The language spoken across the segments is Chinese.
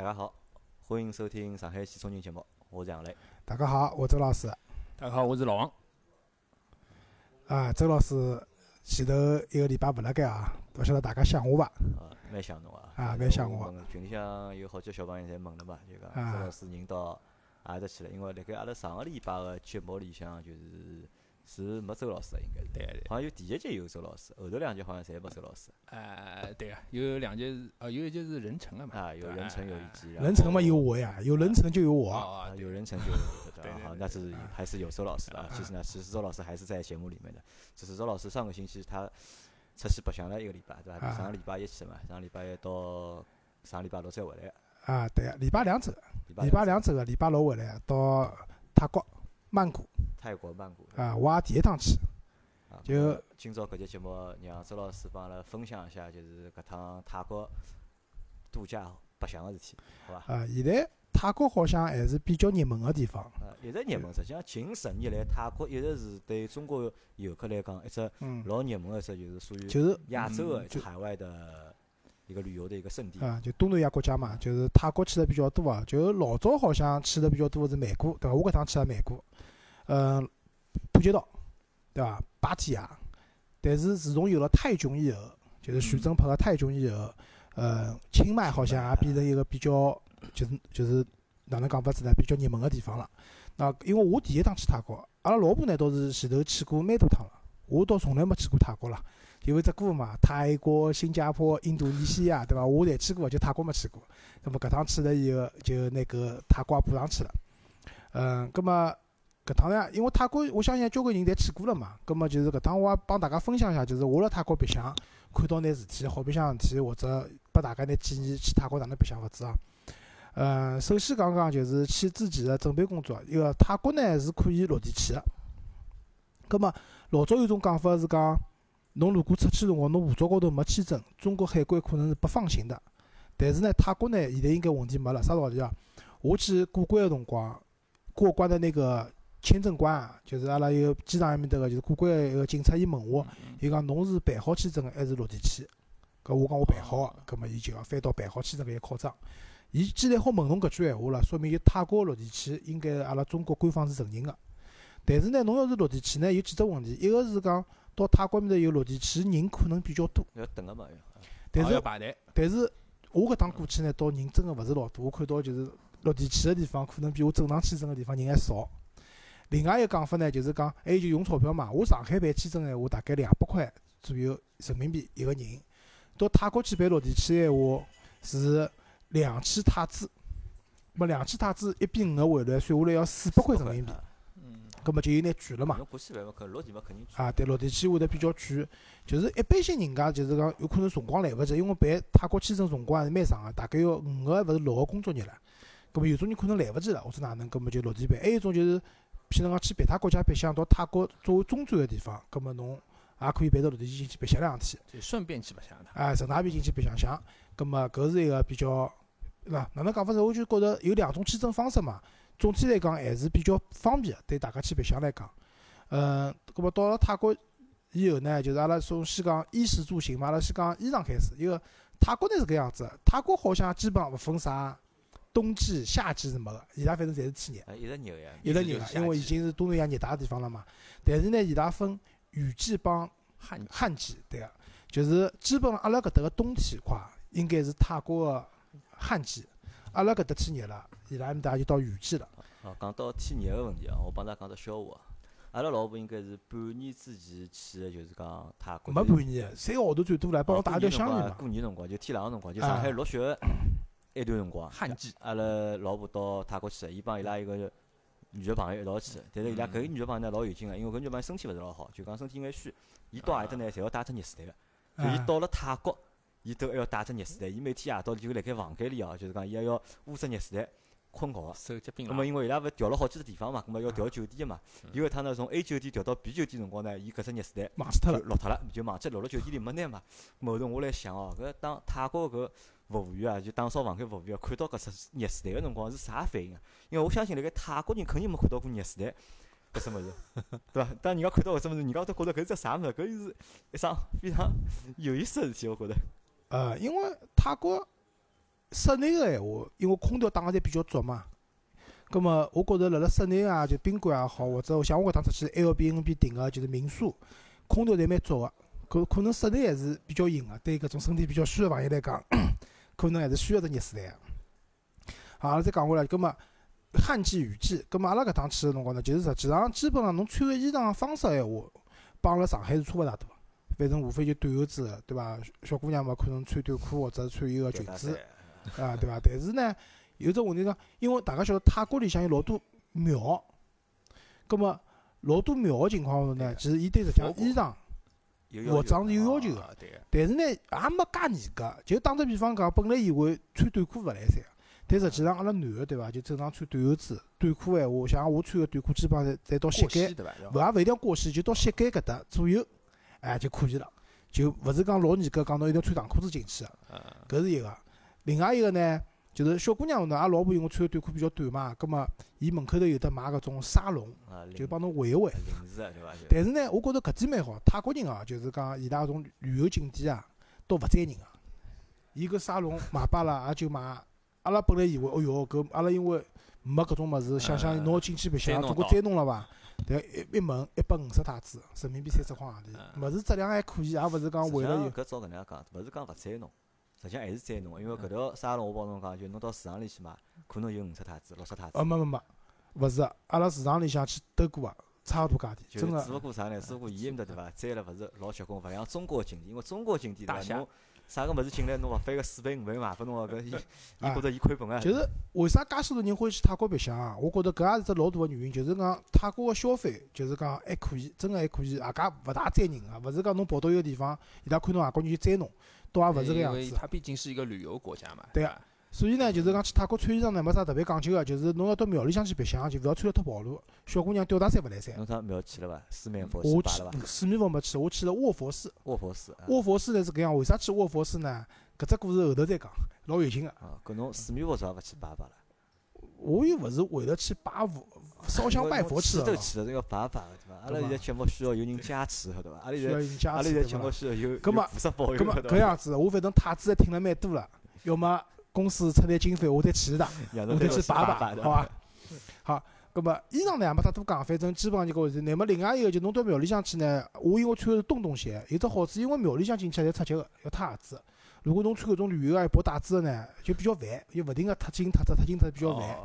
大家好，欢迎收听上海汽车人节目，我是杨磊。大家好，我周老师。大家好，我是老王。啊，周老师前头一个礼拜勿辣盖啊，勿晓得大家想我伐？啊，蛮想侬啊。啊，蛮想我。群里向有好几个小朋友侪问了嘛，就讲周老师人到阿搭去了？因为辣盖阿拉上个礼拜个节目里向就是。是没周老师的，应该是对对，好像有第一集有周老师，后头两集好像侪没周老师。哎，对啊，有两集是，呃，有一集是任成了嘛。啊，有任成有一集。任成嘛有我呀，有任成就有我。啊，有任成就有对 好，那是还是有周老师的。其实呢，其实周老师还是在节目里面的。只是周老师上个星期他出去白相了一个礼拜，对吧？上个礼拜一去嘛，上个礼拜一到上个礼拜六再回来。啊，对啊，礼拜两走，礼拜两走个，礼拜六回来到泰国曼谷。泰国曼谷。啊，我也第一趟去。就今朝搿节节目，让周老师帮阿拉分享一下，就是搿趟泰国度假白相个事体，好伐？啊，现在泰国好像还是比较热门个地方。啊，一直热门，实际上近十年来，泰国一直是对中国游客来讲一只老热门个一只，就是属于就是亚洲个海外的一个旅游的一个圣地。啊，就东南亚国家嘛，就是泰国去的比较多啊。就老早好像去的比较多是曼谷，对伐？我搿趟去了曼谷，嗯，普吉岛。对伐？芭提雅，但是自从有了泰囧以后，就是徐峥拍个泰囧以后，呃，清迈好像也变成一个比较，就是就是哪能讲法子呢？比较热门个地方了。那因为我第一趟去泰国，阿拉老婆呢倒是前头去过蛮多趟了，我倒从来没去过泰国了。因为只歌嘛，泰国、新加坡、印度尼西亚，对伐？我侪去过，就泰国没去过。那么搿趟去了以后，就那个泰国也补上去了。嗯，葛末。搿趟呢，因为泰国，我相信交关人侪去过了嘛。葛末就是搿趟，我也帮大家分享一下，就是我辣泰国白相看到眼事体，好白相事体，或者拨大家眼建议，去泰国哪能白相法子啊？呃，首先讲讲就是去之前的准备工作。一个泰国呢是可以落地去的。葛末老早有种讲法是讲，侬如果出去辰光，侬护照高头没签证，中国海关可能是不放行的。但是呢，泰国呢现在应该问题没了，啥道理啊？我去过关个辰光，过关的那个。签证官啊，就是阿拉有机场埃面搭个，就是过关个一个警察，伊问我，伊讲侬是办好签证个还是落地签？搿我讲我办好个，搿么伊就要翻到办好签证搿一考章。伊既然好问侬搿句闲话了，说明伊泰国落地签应该阿拉中国官方是承认个。但是呢，侬要是落地签呢，有几只问题，一个是讲到泰国埃面搭有落地签人可能比较多，要等个嘛要。但是排队。但是我搿趟过去呢，到人真个勿是老多，我看到就是落地签个地方，可能比我正常签证个地方人还少。另外一个讲法呢，就是讲，还有就用钞票嘛。我上海办签证闲话，大概两百块左右人民币一个人；到泰国去办落地签闲话，是两千泰铢。么两千泰铢一比五个汇率，算下来要四百块人民币。嗯。葛么就有眼贵了嘛。落地嘛肯定啊，对，落地签会得比较贵。就是一般性人家就是讲，有可能辰光来勿及，因为办泰国签证辰光还是蛮长个，大概要五个勿是六个工作日了。葛么有种人可能来勿及了，或者哪能，葛么就落地办。还有一种就是。譬如讲去别他国家白相，到泰国作为中转个地方，葛末侬也可以办到落地进去白相两天，就顺便去白相的。哎，顺大便进去白相相，葛末搿是一个比较，对伐？哪能讲法子？我就觉着有两种签证方式嘛。总体来讲还是比较方便，对大家去白相来讲。嗯，葛末到了泰国以后呢，就是阿拉从先讲衣食住行嘛，阿拉先讲衣裳开始。因为泰国呢是搿样子，泰国好像基本上勿分啥。冬季、夏季是没个，伊拉反正侪是天热，一直热呀，一直热个，因为已经是东南亚热带个地方了嘛。但是呢，伊拉分雨季帮旱旱季，对个，就是基本上阿拉搿搭个冬天快应该是泰国个旱季，阿拉搿搭天热了，伊拉埃面搭就到雨季了。哦，讲到天热个问题啊，我帮大家讲只笑话，阿拉老婆应该是半年之前去个，就是讲泰国。没半年，三个号头最多了，帮我带一条香烟嘛。过年辰光就天冷个辰光，就上海落雪。一段辰光，旱季，阿拉老婆到泰国去，伊帮伊拉一个女个朋友一道去，但是伊拉搿个女个朋友呢老有劲个，因为搿女个朋友身体勿是老好，就讲身体有眼虚，伊到阿搭呢，侪要带只热水袋个，就伊到了泰国，伊都还要带只热水袋，伊每天夜到就辣盖房间里哦，就是讲伊还要捂只热水袋困觉。个。手脚冰咾。么因为伊拉勿调了好几个地方嘛，咾么要调酒店个嘛，有一趟呢从 A 酒店调到 B 酒店辰光呢，伊搿只热水袋忘记脱了，落脱了，就忘记落了酒店里没拿嘛。后头我来想哦，搿当泰国搿。服务员啊，就打扫房间服务员看到搿只热水袋个辰光是啥反应啊？因为我相信辣盖泰国人肯定没看到过热水袋搿只物事，对伐？当人家看到搿只物事，人家都觉着搿是只啥物事？搿是一桩非常有意思个事体，我觉着。呃，因为泰国室内个闲话，因为空调打个侪比较足嘛。葛末我觉着辣辣室内啊，就宾馆也好，或者像我搿趟出去 Airbnb 订个就是民宿，空调侪蛮足个。可可能室内还是比较硬个，对搿种身体比较虚个朋友来讲，可能还是需要只热水袋个。好，阿拉再讲回来，葛末旱季雨季，葛末阿拉搿趟去个辰光呢，就是实际上基本上侬穿个衣裳个方式闲话，帮阿拉上海是差勿大多。反正无非就短袖子，对伐？小姑娘嘛，可能穿短裤或者穿一个裙子，啊，对伐？但是呢，有只问题讲，因为大家晓得泰国里向有老多庙，葛末老多庙个情况下头呢，其实伊对实际上衣裳服装是有要求个，但是呢，也没介严格。就打只比方讲，本来以为穿短裤勿来三，但实际上阿拉男个对伐？就正常穿短袖子、短裤闲话，像我穿个短裤，基本上侪侪到膝盖，勿也勿一定要过膝，就到膝盖搿搭左右。哎，就可以了，就勿是讲老严格，讲侬一定要穿长裤子进去个，搿是一个。另外一个呢，就是小姑娘呢，阿拉老婆因为穿个短裤比较短嘛，葛末伊门口头有得卖搿种沙龙，就帮侬围一围。但是呢，我觉着搿点蛮好，泰国人哦，就是讲伊拉搿种旅游景点啊，都勿宰人个。伊搿沙龙卖罢了，也就卖。阿拉本来以为，哦哟，搿阿拉因为没搿种物事，想想侬进去白相，总归载侬了伐？但一一问一百五十泰铢，人民币三十块洋钿，物事质量还可以，也勿是讲为了有。搿照搿能样讲，勿是讲勿宰侬，实际上还是宰侬，因为搿条沙龙我帮侬讲，就侬到市场里去买，可能有五十泰铢、六十泰铢。哦，没没没，勿是，阿拉市场里向去兜过啊，差勿多价钿，真个。只勿过啥呢？只勿过伊埃面搭对伐？宰了勿是老结棍，勿像中国景点，因为中国景点对伐？侬。啥个物事进来，侬勿翻个四倍五倍卖拨侬个，搿伊伊觉着伊亏本啊。就是为啥介许多人欢喜泰国白相啊？我觉着搿也是只老大个原因，就是讲泰国个消费，就是讲还可以，真个还可以，外加勿大宰人啊，勿是讲侬跑到一个地方，伊拉看到外国人就宰侬，倒也勿是搿样子。因为它毕竟是一个旅游国家嘛。对啊。所以呢，就是讲去泰国穿衣裳呢，没啥特别讲究个，就是侬要到庙里向去白相，就勿要穿了太暴露。小姑娘吊带衫勿来三。侬上庙去了伐？四面佛去拜了伐？四面佛没去，我去了卧佛寺。卧佛寺。卧佛寺呢是搿样，为啥去卧佛寺呢？搿只故事后头再讲，老有劲个。啊，搿侬四面佛啥勿去拜拜了？我又勿是为了去拜佛、烧香拜佛去的。去了，这个拜拜个对伐？阿拉现在节目需要有人加持，晓得伐？阿拉现在阿拉现在节目需要有菩萨保佑，搿样子，我反正太子还听了蛮多了，要么。公司出点经费，我再去一趟，我再去摆摆，好伐？好，葛末衣裳呢没啥多讲，反正基本上就搿回事。乃末另外一个就侬到庙里向去呢，我因为穿的是洞洞鞋，有只好处，因为庙里向进去侪出脚个，要脱鞋子。如果侬穿搿种旅游个薄带子个呢，就比较烦，就勿停个脱进脱脱脱进脱比较烦。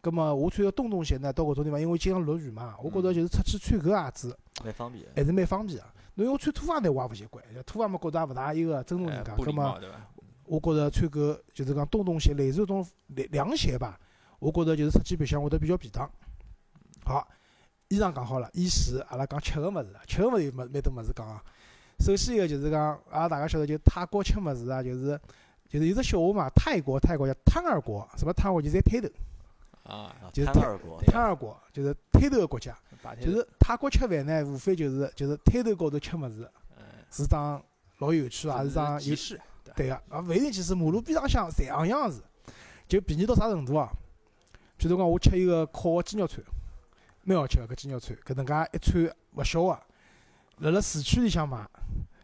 葛末我穿个洞洞鞋呢，到搿种地方，因为经常落雨嘛，我觉着就是出去穿搿鞋子，蛮方便，还是蛮方便个。侬因为穿拖鞋呢，我也勿习惯，拖鞋嘛觉着也勿大一个尊重人家，葛末。我觉着穿个就是讲洞洞鞋，类似种凉凉鞋吧。我觉着就是出去白相会得比较便当。好，衣裳讲好了，衣食阿拉讲吃个物事，吃个物事有蛮蛮多物事讲啊。首先一个就是讲，阿拉大家晓得就泰国吃物事啊，就是就是有只笑话嘛，泰国泰国叫汤二国，什么贪国就是推头。啊，就是贪二国。就是摊头个国家，就是泰国吃饭呢，无非就是就是摊头高头吃物事，是桩老有趣，啊是桩有。对个，啊，勿一定，其实马路边浪向侪样样子，就便宜到啥程度啊？譬如讲，我吃一个烤个鸡肉串，蛮好吃个搿鸡肉串，搿能介一串勿小个，辣辣市区里向买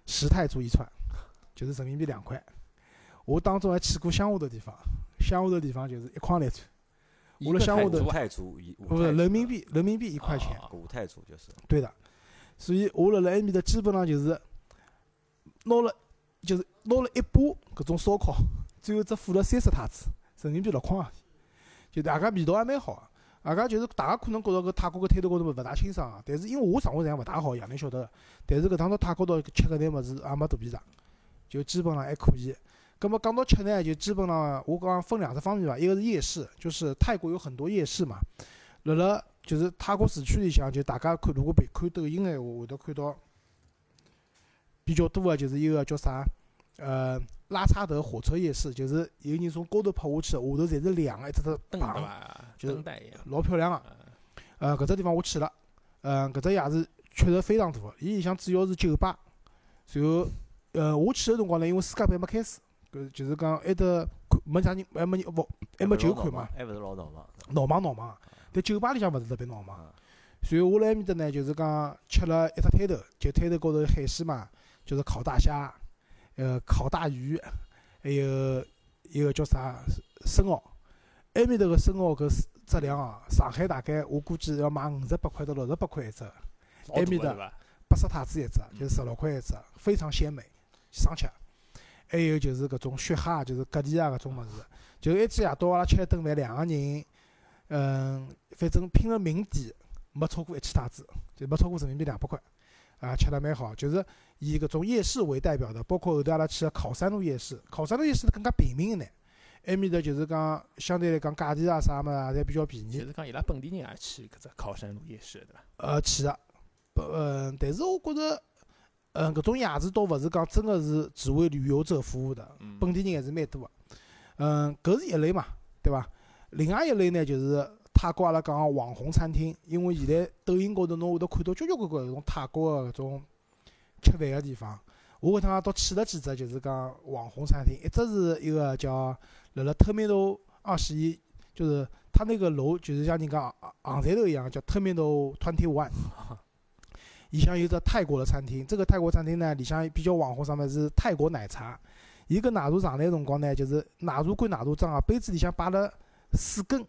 十泰铢一串，就是人民币两块。我当中还去过乡下头地方，乡下头地方就是一块来串。我辣乡下头，泰铢一，不是人民币，人民币一块钱。五泰铢就是。对的，所以我辣辣埃面搭基本上就是拿了。就是拿了一把搿种烧烤，最后只付了三十泰铢，人民币六块洋钿。就大家味道还蛮好个，大家就是大家可能觉着搿泰国搿摊头高头勿大清爽，但是因为我生活实际上勿大好，爷娘晓得个。但是搿趟到泰国岛吃搿眼物事也没肚皮胀，就基本上还可以。葛末讲到吃呢，就基本上我讲分两只方面伐，一个是夜市，就是泰国有很多夜市嘛。辣辣就是泰国市区里向，就大家看如果别看抖音个闲话，会得看到。比较多个就是一个叫啥，呃，拉差头火车夜市，就是有人从高头拍下去，下头侪是亮个，一只只灯对伐，就是老漂亮个。呃，搿只地方我去了，呃，搿只夜市确实非常大，伊里向主要是酒吧。然后，呃，我去个辰光呢，因为世界杯还没开始，搿就是讲埃搭看，没啥人，还没人勿，还没酒看嘛。还勿是老闹忙。闹忙闹忙，但酒吧里向勿是特别闹忙。然后我辣埃面搭呢，就是讲吃了一只摊头，就摊头高头海鲜嘛。就是烤大虾，呃，烤大鱼，还有一个叫啥生蚝，埃面头个生蚝搿质量哦，上海大概我估计要卖五十八块到六十八块一只，老埃面搭大个对伐？八十太子一只，就是十六块一只，非常鲜美，生吃。还有就是搿种雪蛤，就是蛤蜊啊搿种物事，就一天夜到阿拉吃一顿饭，两个人，嗯，反正拼了命点，没超过一千太子，就没超过人民币两百块，啊，吃了蛮好。就是以搿种夜市为代表的，包括后头阿拉去个考山路夜市，考山路夜市更加平民一眼，埃面搭就是讲相对来讲价钿啊啥物事啊侪比较便宜就。是讲伊拉本地人也去搿只考山路夜市对伐？呃，去个，不，嗯，但是我觉着，嗯，搿种夜市倒勿是讲真个是只为旅游者服务的，嗯本地人还是蛮多个。嗯，搿是一类嘛，对伐？另外一类呢，就是泰国阿拉讲个网红餐厅，因为现在抖音高头侬会得看到交交关关搿种泰国个搿种吃饭个地方。我搿趟倒去了几只，就是讲网红餐厅，一只是一个叫辣辣 Terminal 二十一，就是它那个楼就是像人家航航站头一样，叫 Terminal Twenty One。里向有只泰国的餐厅，这个泰国餐厅呢，里向比较网红，上面是泰国奶茶。伊搿奶茶上来辰光呢，就是奶茶归奶茶装啊，杯子里向摆了四根，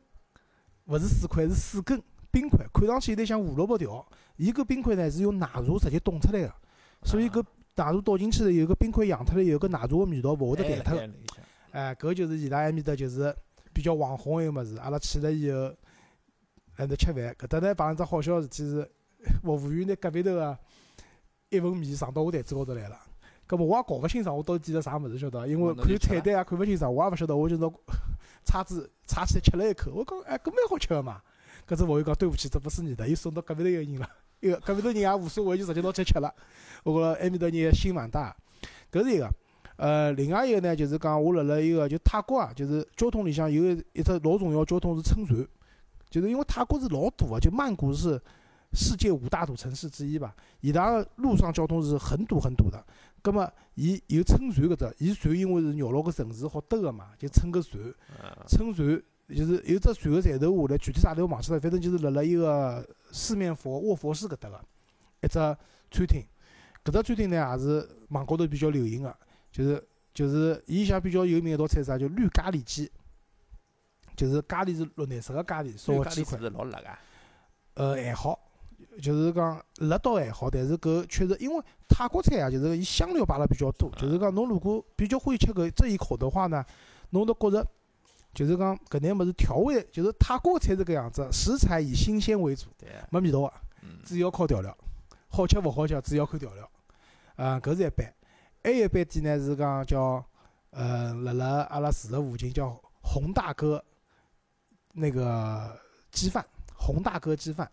勿是四块，是四根冰块，看上去有点像胡萝卜条。伊搿冰块呢是用奶茶直接冻出来个，所以搿奶茶倒进去以后，搿冰块扬脱了以后，搿奶茶个味道勿会得淡脱个。个。哎，搿就是伊拉埃面搭就是比较网红一个物事。阿拉去了以后，还头吃饭，搿搭呢碰上只好笑个事体是，服务员拿隔壁头个一份面上到我台子高头来了。搿么我也搞勿清爽，我到底点了啥物事晓得伐？因为看菜单也看勿清爽，我也勿晓得，我就拿叉子叉起来吃了一口，我讲哎，搿蛮好吃个嘛。搿只服务员讲对不起，这不是你的，又送到隔壁头一个人了。一个隔壁头人也无所谓，就直接拿去吃了。我觉着埃面搭人心蛮大，搿是一个。呃，另外一个呢，就是讲我辣辣一个就泰国啊，就是交通里向有一只老重要交通是乘船，就是因为泰国是老堵个，就曼谷是世界五大堵城市之一吧，伊拉个陆上交通是很堵很堵的。葛末伊有乘船搿只，伊船因为是绕牢个城市好兜个嘛，就乘个船，嗯乘船就是有只船个站头下来，具体啥头忘记了，反正就是辣辣一个四面佛卧佛寺搿搭个一只餐厅。搿只餐厅呢也是网高头比较流行个，就是就是伊里向比较有名一道菜是啥，叫绿咖喱鸡，就是咖喱是绿颜色个咖喱，烧个鸡块。是老辣个？呃，还好，就是讲辣倒还好，但是搿确实因为泰国菜啊，就是伊香料摆了比较多，就是讲侬如果比较欢喜吃搿这一口的话呢，侬都觉着就是讲搿眼物事调味，就是泰国菜是搿样子，食材以新鲜为主，没味道个，嗯，主要靠调料，好吃勿好吃主要靠调料，啊，搿是一般。还有一般店呢是讲叫呃，辣辣阿拉住的附近叫洪大哥那个鸡饭，洪大哥鸡饭，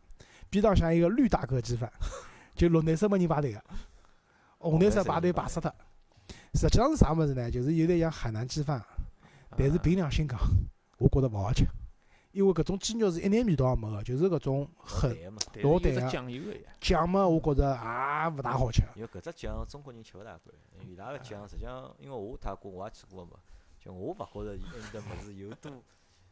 边浪向一个绿大哥鸡饭，就绿颜色没人排队个，红颜色排队排死脱。实际上是啥物事呢？就是有点像海南鸡饭，但是凭良心讲，我觉着勿好吃，因为搿种鸡肉是一点味道也没个，就是搿种很老淡啊酱油个，酱嘛，我觉着也勿大好吃。因为搿只酱中国人吃勿大惯，伊拉个酱实际上，因为我泰国我也去过嘛，就我勿觉着伊埃面搭物事有多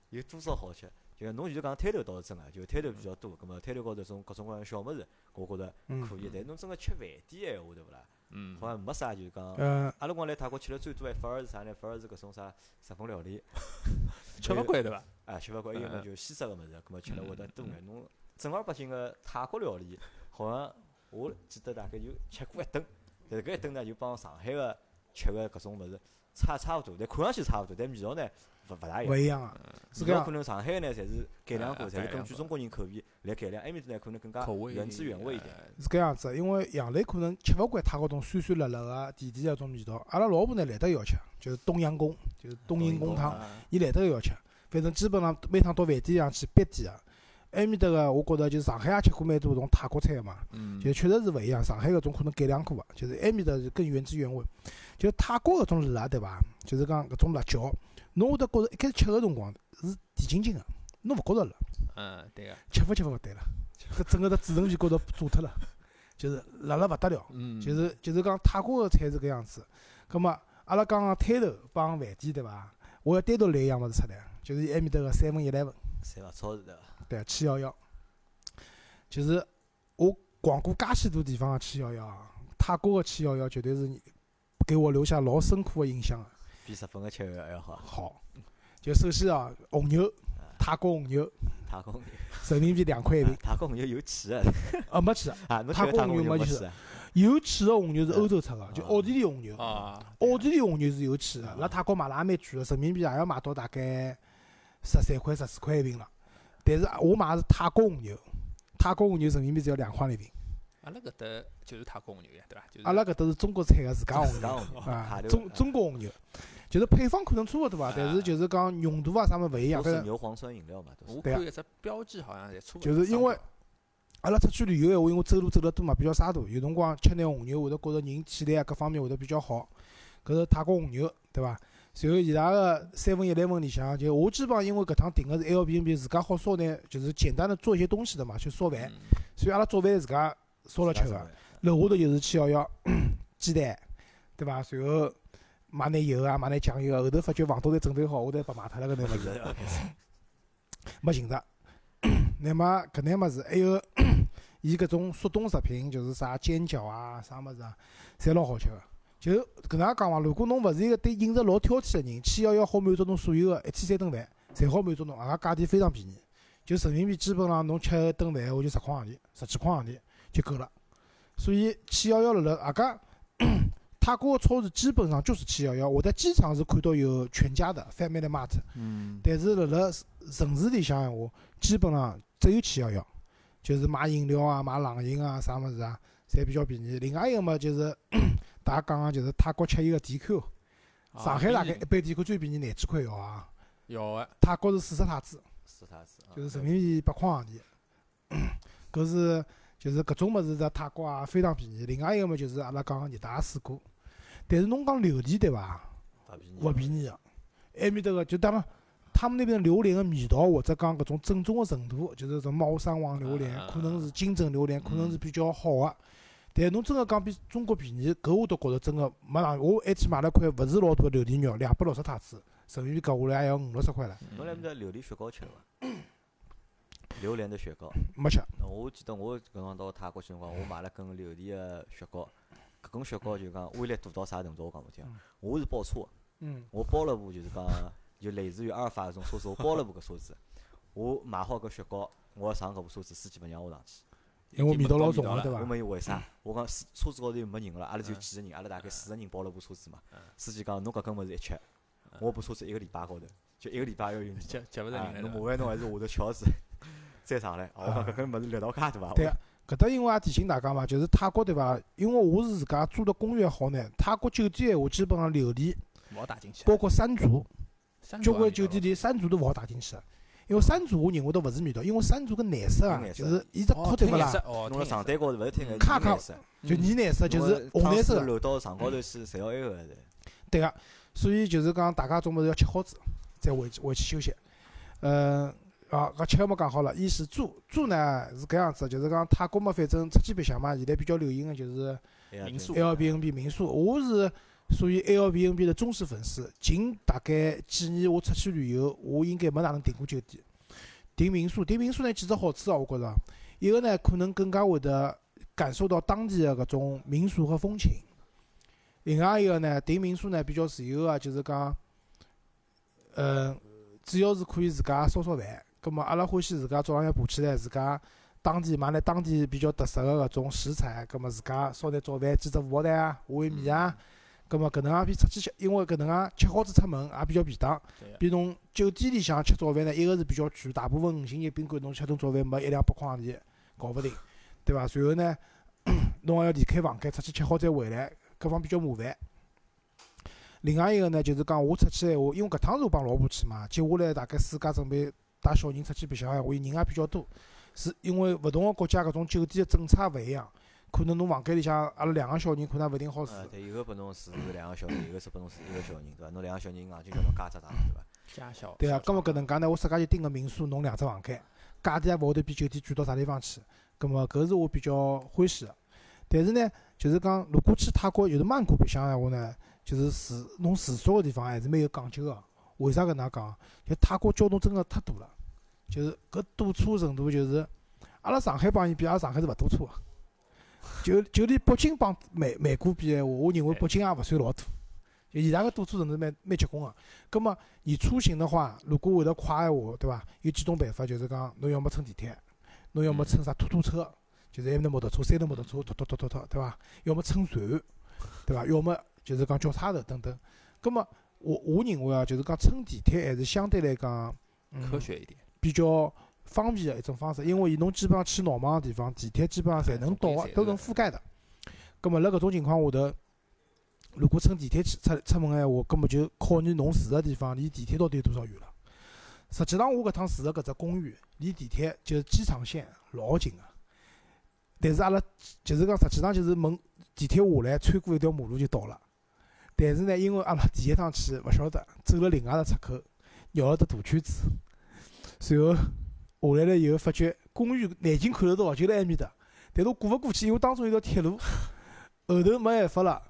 有多少好吃。就侬就是讲摊头倒是真个，就摊头比较多，葛末摊头高头种各种各样小物事，我觉着嗯可以。但是侬真个吃饭店闲话对勿啦？嗯，好像没啥就是讲。呃，阿拉光来泰国吃了最多还反而是啥呢？反而是搿种啥日本料理，吃勿惯对伐？啊，吃勿惯，要么嗯就西式个物事，葛末吃了会得多嗯眼。侬正儿八经个泰国料理，好像我记得大概就吃过一顿，但是搿一顿呢就帮上海个吃个搿种物事差差勿多，但看上去差勿多，但味道呢勿勿大一样。勿一样啊，是搿样可。能上海呢侪是改良过，啊侪是根据中国人口味来改良，埃面搭呢可能更加口味原汁原味一点。呃是搿样子，因为杨澜可能吃勿惯泰国种酸酸辣辣个甜甜个种味道。阿拉老婆呢懒得要吃，就是冬阳功，就是冬阴功汤，啊伊懒得要吃。反正基本上每趟到饭店上去必点个。埃面搭个我觉着就是上海也吃过蛮多种泰国菜个嘛，嗯，就确实是勿一样。上海搿种可能改良过个，就是埃面搭是更原汁原味。就泰国搿种辣对伐？就是讲搿种辣椒，侬会得觉着一开始吃个辰光是甜津津个，侬勿觉着辣。嗯，对个，吃法吃法勿对了，搿整个的嘴唇皮高头炸脱了，就是辣了勿得了。嗯，就是就是讲泰国个菜是搿样子。葛末阿拉讲讲摊头帮饭店对伐？我要单独来一样物事出来，就是埃面搭个三份 eleven，三勿超市对伐？对，七幺幺。就是我逛过介许多地方个七幺幺啊，泰国个七幺幺绝对是给我留下老深刻个印象个。比日本个吃还要好。好。就首先啊，红牛，泰国红牛，泰国红牛，人民币两块一瓶。泰国红牛有气个，啊，没气。啊，泰国红牛没气。有气个红牛是欧洲出个，就奥地利红牛。啊。奥地利红牛是有气个，辣泰国买了也蛮贵个，人民币也要买到大概十三块、十四块一瓶了。但是我买个是泰国红牛，泰国红牛人民币只要两块一瓶。阿拉搿搭就是泰国红牛呀，对伐？阿拉搿搭是中国产个自家红牛啊，中中国红牛，就是配方可能差勿多伐，但是就是讲浓度啊啥物事勿一样。都是牛磺酸饮料嘛，我看一只标记好像也差勿多。就是因为阿拉出去旅游闲话，因为走路走得多嘛，比较沙大，有辰光吃眼红牛会得觉着人体力啊各方面会得比较好。搿是泰国红牛，对伐？随后伊拉个三分一来份里向，就我基本上因为搿趟订个是 L B N B，自家好烧点，就是简单的做一些东西的嘛，就烧饭。所以阿拉早饭自家。烧了吃个，楼下头就是七幺幺鸡蛋，对伐？随后买点油啊，买点酱油啊。后头发觉房东侪准备好，我侪拨卖脱了搿眼物事，没寻着。乃末 搿眼物事还有 伊搿种速冻食品，就是啥煎饺啊，啥物事啊，侪老好吃个。就搿能介讲伐？如果侬勿是一个对饮食老挑剔个人，七幺幺好满足侬所有个一天三顿饭，侪好满足侬，而且价钿非常便宜，就人民币基本上侬吃一顿饭，我就十块洋钿，十几块洋钿。就够了，所以七幺幺辣辣阿家 泰国个超市基本上就是七幺幺。我在机场是看到有全家的 Family Mart，嗯，但是辣辣城市里向闲话，基本上只有七幺幺，就是买饮料啊、买冷饮啊、啥物事啊，侪比较便宜。另外一个嘛，就是大家讲个就是泰国吃伊个 DQ，上海大概一杯 DQ 最便宜廿几块要啊，要个。泰国是四十泰铢，四十泰铢，就是人民币八块洋钿，搿是。就是搿种物事在泰国啊非常便宜。另外一个嘛，就是阿拉讲个热带水果，但是侬讲榴莲对伐？勿便宜个。埃面搭个就当然，他们那边榴莲个味道或者讲搿种正宗个程度，就是种猫山王榴莲，可能是金枕榴莲，可能是比较好个。但侬真个讲比中国便宜，搿我都觉着真个没上。我还去买了块勿是老大个榴莲肉，两百六十泰铢，人民币搿下来还要五六十块了。侬来面搭榴莲雪糕吃伐？榴莲的雪糕没吃。我记得我搿辰到泰国去辰光，我买了根榴莲个雪糕。搿根雪糕就讲威力大到啥程度？我讲勿听。我是包车，我包了部就是讲就类似于阿尔法搿种车子，我包了部搿车子。我买好搿雪糕，我要上搿部车子，司机勿让我上去，因为味道老重了，对伐？我问伊为啥？我讲车子高头又没人了，阿拉只有几个人，阿拉大概四个人包了部车子嘛。司机讲侬搿根物事一吃，我部车子一个礼拜高头，就一个礼拜要用。接接勿着人侬麻烦侬还是下头翘子。再上来，我讲搿根物事力道介大伐？对啊，搿搭因为也提醒大家嘛，就是泰国对伐？因为我是自家住的公寓好呢，泰国酒店闲话基本上榴莲，包括山竹，交关酒店里山竹都勿好带进去，因为山竹我认为都勿是味道，因为山竹个颜色啊，就是伊只壳对勿啦？弄辣床单高头勿是听个卡卡色，就泥颜色，就是红颜色。漏到床高头去，侪要埃个的。对个，所以就是讲大家总么是要吃好子，再回去回去休息。嗯。啊，搿吃么讲好了，一是住住呢是搿样子，就是讲泰国嘛，反正出去白相嘛，现在比较流行个就是民宿，L B N B 民宿。我是属于 L B N B 的忠实粉丝，近大概几年我出去旅游，我应该没哪能订过酒店，订民宿。订民宿呢几只好处啊，我觉着，一个呢可能更加会得感受到当地的搿种民俗和风情，另外一个呢订民宿呢比较自由个，就是讲，嗯，主要是可以自家烧烧饭。葛末阿拉欢喜自家早浪向爬起来，自家当地买点当地比较特色个搿种食材，葛末自家烧点早饭，煎只荷包蛋啊，下碗面啊。葛末搿能介比出去吃，因为搿能介吃好子出门也比较便当。比侬酒店里向吃早饭呢，一个是比较贵，大部分五星级宾馆侬吃顿早饭没一两百块洋钿搞勿定，对伐？随后呢，侬还要离开房间，出去吃好再回来，搿方比较麻烦。另外一个呢，就是讲我出去闲话，因为搿趟是我帮老婆去嘛，接下来大概暑假准备。带小人出去白相闲话，人也比较多，是因为勿同个国家搿种酒店个政策勿一样，可能侬房间里向阿拉两个小人可能勿一定好住。对，一个拨侬住两个小人，一个是拨侬住一个小人，对伐？侬两个小人硬劲叫侬加只大，对伐？加小。对啊，搿么搿能介呢，我自家就订个民宿，弄两只房间，价钿也勿会得比酒店贵到啥地方去。搿么搿是我比较欢喜个。但是呢，就是讲如果去泰国，就是曼谷白相闲话呢，就是住侬住宿个地方还是蛮有讲究个。为啥搿能讲？就泰国交通真个太堵了。就是搿堵车程度，就是阿拉上海帮伊比，阿拉上海是勿堵车个。就就连北京帮曼曼谷比闲话，我认为北京也勿算老堵。就伊拉个堵车程度蛮蛮结棍个。葛末你出行的话，如果会得快闲话，对伐？有几种办法，就是讲侬要么乘地铁，侬要么乘啥突突车，就是埃面搭摩托车、三轮摩托车，突突突突突，对伐？要么乘船，对伐？要么就是讲叫差头等等。葛末我我认为啊，就是讲乘地铁还是相对来讲，嗯，科学一点。比较方便个一种方式，因为伊侬基本上去闹忙个地方，地铁基本上侪能到个，都能覆盖的。葛末辣搿种情况下头，如果乘地铁去出出门个闲话，葛末就考验侬住个地方离地铁到底有多少远了。实际上，我搿趟住个搿只公寓离地铁就是机场线老近个，但是阿拉就是讲实际上就是门地铁下来穿过一条马路就到了。但是呢，因为阿拉第一趟去勿晓得，走了另外个出口，绕了只大圈子，随后下来了以后发觉公寓眼睛看得到，就辣埃面搭，但是我过勿过去，因为当中有条铁路，后头没办法了，